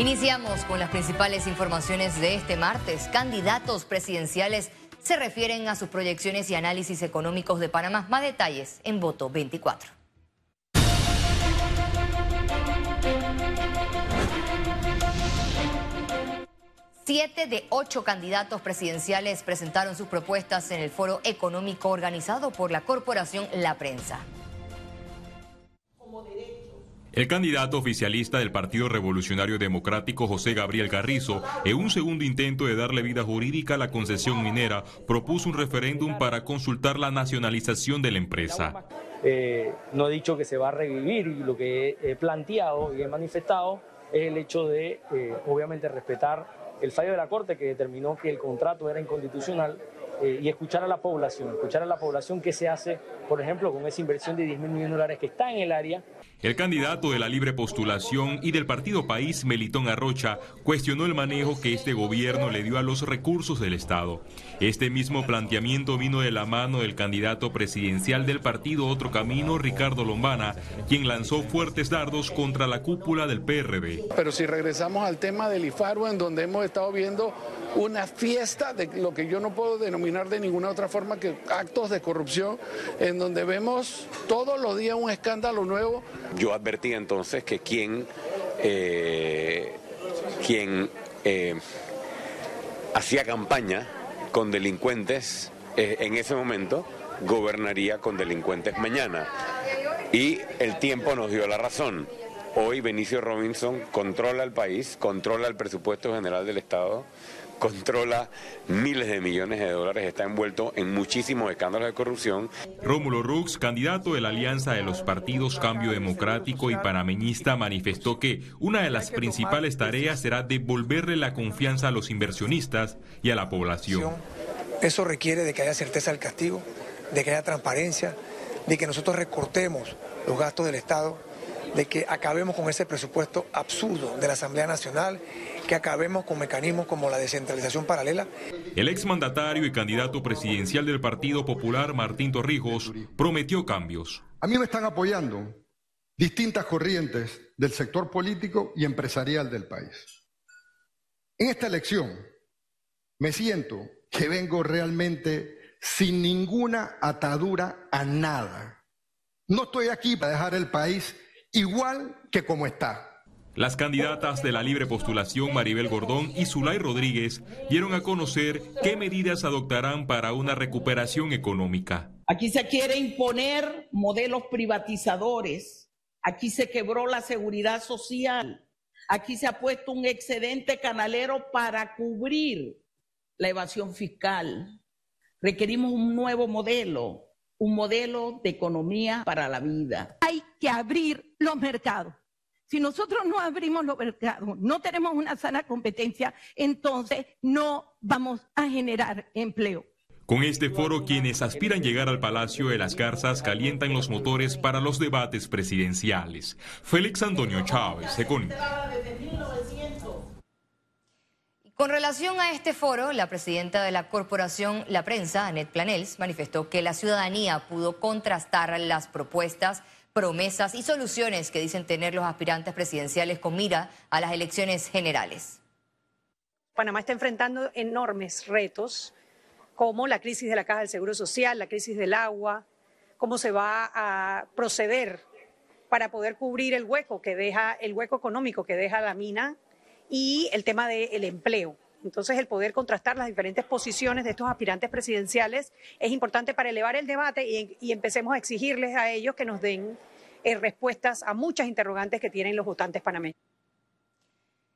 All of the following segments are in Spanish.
Iniciamos con las principales informaciones de este martes. Candidatos presidenciales se refieren a sus proyecciones y análisis económicos de Panamá. Más detalles en voto 24. Siete de ocho candidatos presidenciales presentaron sus propuestas en el foro económico organizado por la corporación La Prensa. El candidato oficialista del Partido Revolucionario Democrático, José Gabriel Carrizo, en un segundo intento de darle vida jurídica a la concesión minera, propuso un referéndum para consultar la nacionalización de la empresa. Eh, no he dicho que se va a revivir y lo que he, planteado y he manifestado es el hecho de, eh, obviamente, respetar el fallo de la Corte que determinó que el contrato era inconstitucional eh, y escuchar a la población, escuchar a la población qué se hace, por ejemplo, con esa inversión de 10 mil millones de dólares que está en el área el candidato de la libre postulación y del partido País, Melitón Arrocha, cuestionó el manejo que este gobierno le dio a los recursos del Estado. Este mismo planteamiento vino de la mano del candidato presidencial del partido Otro Camino, Ricardo Lombana, quien lanzó fuertes dardos contra la cúpula del PRD. Pero si regresamos al tema del IFARU, en donde hemos estado viendo una fiesta de lo que yo no puedo denominar de ninguna otra forma que actos de corrupción, en donde vemos todos los días un escándalo nuevo yo advertí entonces que quien, eh, quien eh, hacía campaña con delincuentes eh, en ese momento gobernaría con delincuentes mañana. Y el tiempo nos dio la razón. Hoy Benicio Robinson controla el país, controla el presupuesto general del Estado, controla miles de millones de dólares, está envuelto en muchísimos escándalos de corrupción. Rómulo Rux, candidato de la alianza de los partidos Cambio Democrático y Panameñista, manifestó que una de las principales tareas será devolverle la confianza a los inversionistas y a la población. Eso requiere de que haya certeza del castigo, de que haya transparencia, de que nosotros recortemos los gastos del Estado, de que acabemos con ese presupuesto absurdo de la Asamblea Nacional que acabemos con mecanismos como la descentralización paralela. El exmandatario y candidato presidencial del Partido Popular, Martín Torrijos, prometió cambios. A mí me están apoyando distintas corrientes del sector político y empresarial del país. En esta elección me siento que vengo realmente sin ninguna atadura a nada. No estoy aquí para dejar el país igual que como está. Las candidatas de la libre postulación Maribel Gordón y Zulay Rodríguez dieron a conocer qué medidas adoptarán para una recuperación económica. Aquí se quiere imponer modelos privatizadores. Aquí se quebró la seguridad social. Aquí se ha puesto un excedente canalero para cubrir la evasión fiscal. Requerimos un nuevo modelo, un modelo de economía para la vida. Hay que abrir los mercados si nosotros no abrimos los mercados, no tenemos una sana competencia, entonces no vamos a generar empleo. Con este foro, quienes aspiran llegar al Palacio de las Garzas calientan los motores para los debates presidenciales. Félix Antonio Chávez, Econ. Con relación a este foro, la presidenta de la corporación La Prensa, Annette Planels, manifestó que la ciudadanía pudo contrastar las propuestas promesas y soluciones que dicen tener los aspirantes presidenciales con mira a las elecciones generales. Panamá está enfrentando enormes retos como la crisis de la Caja del Seguro Social, la crisis del agua, cómo se va a proceder para poder cubrir el hueco que deja el hueco económico que deja la mina y el tema del empleo. Entonces, el poder contrastar las diferentes posiciones de estos aspirantes presidenciales es importante para elevar el debate y, empecemos a exigirles a ellos que nos den eh, respuestas a muchas interrogantes que tienen los votantes panameños.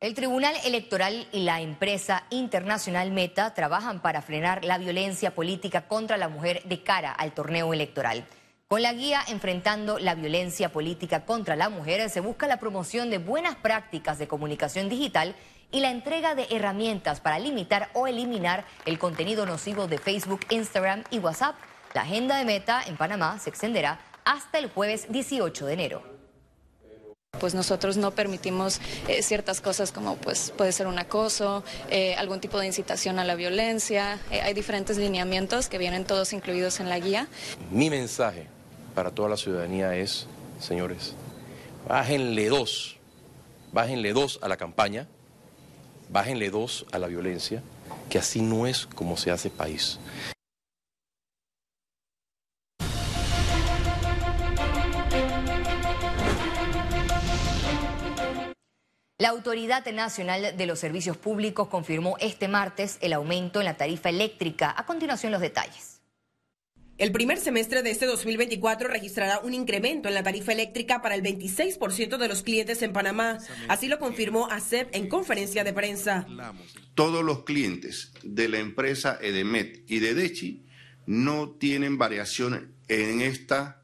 El Tribunal Electoral y la empresa internacional Meta trabajan para frenar la violencia política contra la mujer de cara al torneo electoral. Con la guía Enfrentando la violencia política contra la mujer se busca la promoción de buenas prácticas de comunicación digital y la entrega de herramientas para limitar o eliminar el contenido nocivo de Facebook, Instagram y WhatsApp. La agenda de Meta en Panamá se extenderá hasta el jueves 18 de enero. Pues nosotros no permitimos eh, ciertas cosas como pues puede ser un acoso, eh, algún tipo de incitación a la violencia. Eh, hay diferentes lineamientos que vienen todos incluidos en la guía. Mi mensaje para toda la ciudadanía es, señores, bájenle dos bájenle dos a la campaña, bájenle dos a la violencia, que así no es como se hace país. La Autoridad Nacional de los Servicios Públicos confirmó este martes el aumento en la tarifa eléctrica. A continuación los detalles. El primer semestre de este 2024 registrará un incremento en la tarifa eléctrica para el 26% de los clientes en Panamá. Así lo confirmó ACEP en conferencia de prensa. Todos los clientes de la empresa Edemet y de Dechi no tienen variación en esta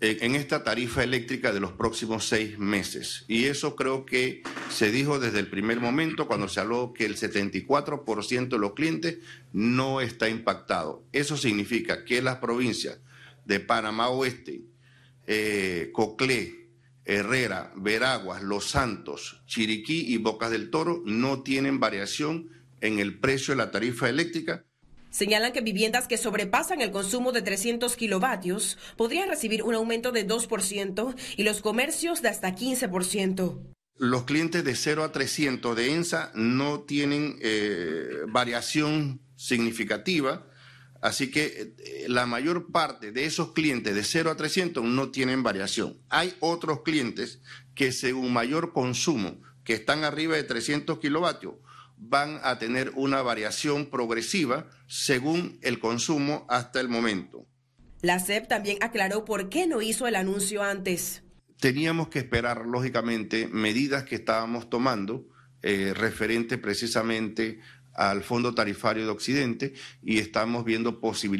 en esta tarifa eléctrica de los próximos seis meses. Y eso creo que se dijo desde el primer momento cuando se habló que el 74% de los clientes no está impactado. Eso significa que las provincias de Panamá Oeste, eh, Coclé, Herrera, Veraguas, Los Santos, Chiriquí y Bocas del Toro no tienen variación en el precio de la tarifa eléctrica Señalan que viviendas que sobrepasan el consumo de 300 kilovatios podrían recibir un aumento de 2% y los comercios de hasta 15%. Los clientes de 0 a 300 de ENSA no tienen eh, variación significativa, así que eh, la mayor parte de esos clientes de 0 a 300 no tienen variación. Hay otros clientes que según mayor consumo, que están arriba de 300 kilovatios, van a tener una variación progresiva según el consumo hasta el momento. La SEP también aclaró por qué no hizo el anuncio antes. Teníamos que esperar, lógicamente, medidas que estábamos tomando eh, referente precisamente al Fondo Tarifario de Occidente y estamos viendo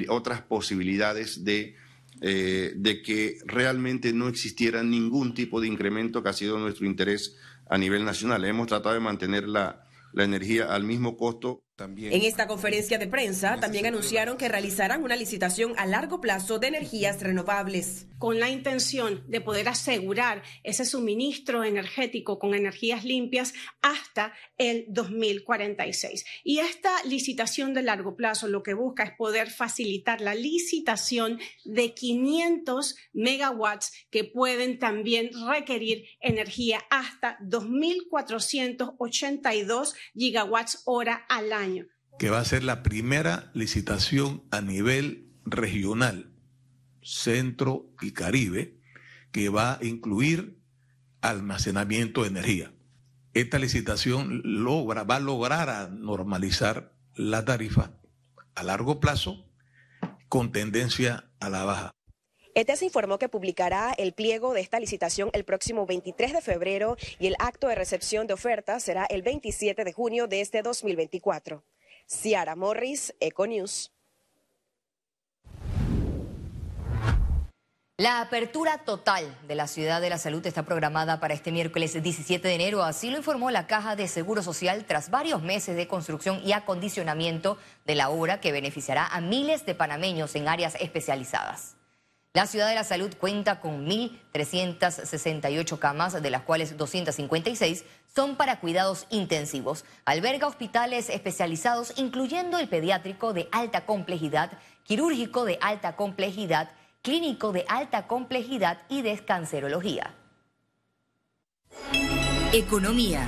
otras posibilidades de, eh, de que realmente no existiera ningún tipo de incremento que ha sido nuestro interés a nivel nacional. Hemos tratado de mantener la, la energía al mismo costo. También. En esta conferencia de prensa también anunciaron que realizarán una licitación a largo plazo de energías renovables. Con la intención de poder asegurar ese suministro energético con energías limpias hasta el 2046. Y esta licitación de largo plazo lo que busca es poder facilitar la licitación de 500 megawatts que pueden también requerir energía hasta 2.482 gigawatts hora al año que va a ser la primera licitación a nivel regional, centro y caribe, que va a incluir almacenamiento de energía. Esta licitación logra, va a lograr normalizar la tarifa a largo plazo con tendencia a la baja. ETES informó que publicará el pliego de esta licitación el próximo 23 de febrero y el acto de recepción de ofertas será el 27 de junio de este 2024. Ciara Morris, Econews. La apertura total de la Ciudad de la Salud está programada para este miércoles 17 de enero, así lo informó la Caja de Seguro Social tras varios meses de construcción y acondicionamiento de la obra que beneficiará a miles de panameños en áreas especializadas. La Ciudad de la Salud cuenta con 1.368 camas, de las cuales 256 son para cuidados intensivos. Alberga hospitales especializados, incluyendo el pediátrico de alta complejidad, quirúrgico de alta complejidad, clínico de alta complejidad y descancerología. Economía.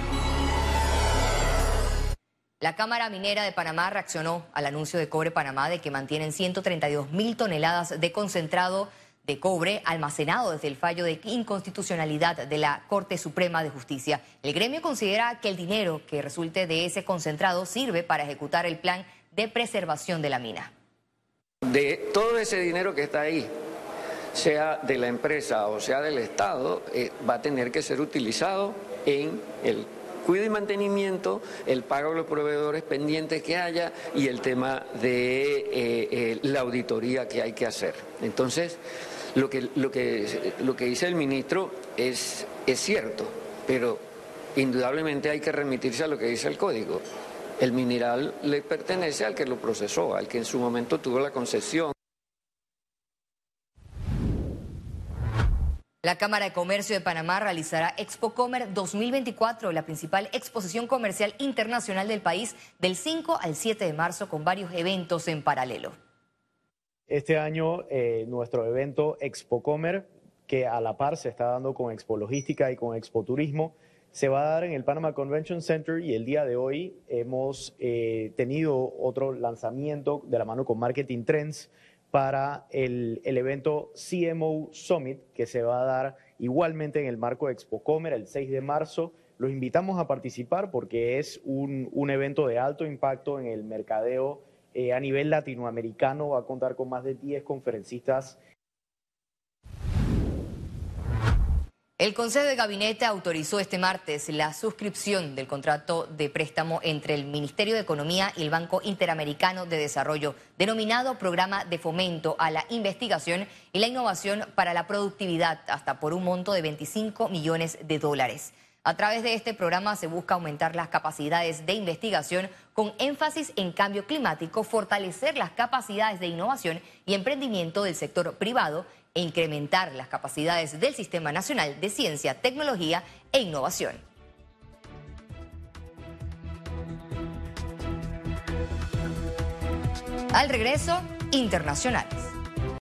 La Cámara Minera de Panamá reaccionó al anuncio de Cobre Panamá de que mantienen 132 mil toneladas de concentrado de cobre almacenado desde el fallo de inconstitucionalidad de la Corte Suprema de Justicia. El gremio considera que el dinero que resulte de ese concentrado sirve para ejecutar el plan de preservación de la mina. De todo ese dinero que está ahí, sea de la empresa o sea del Estado, eh, va a tener que ser utilizado en el cuidado y mantenimiento, el pago de los proveedores pendientes que haya y el tema de eh, eh, la auditoría que hay que hacer. Entonces, lo que, lo que, lo que dice el ministro es, es cierto, pero indudablemente hay que remitirse a lo que dice el código. El mineral le pertenece al que lo procesó, al que en su momento tuvo la concesión. La Cámara de Comercio de Panamá realizará Expo Comer 2024, la principal exposición comercial internacional del país, del 5 al 7 de marzo, con varios eventos en paralelo. Este año, eh, nuestro evento Expo Comer, que a la par se está dando con Expo Logística y con Expo Turismo, se va a dar en el Panama Convention Center y el día de hoy hemos eh, tenido otro lanzamiento de la mano con Marketing Trends para el, evento CMO Summit que se va a dar igualmente en el marco de Expo Comer el 6 de marzo. Los invitamos a participar porque es un, evento de alto impacto en el mercadeo eh, a nivel latinoamericano. Va a contar con más de 10 conferencistas El Consejo de Gabinete autorizó este martes la suscripción del contrato de préstamo entre el Ministerio de Economía y el Banco Interamericano de Desarrollo, denominado Programa de Fomento a la Investigación y la Innovación para la Productividad, hasta por un monto de 25 millones de dólares. A través de este programa se busca aumentar las capacidades de investigación con énfasis en cambio climático, fortalecer las capacidades de innovación y emprendimiento del sector privado e incrementar las capacidades del Sistema Nacional de Ciencia, Tecnología e Innovación. Al regreso, internacionales.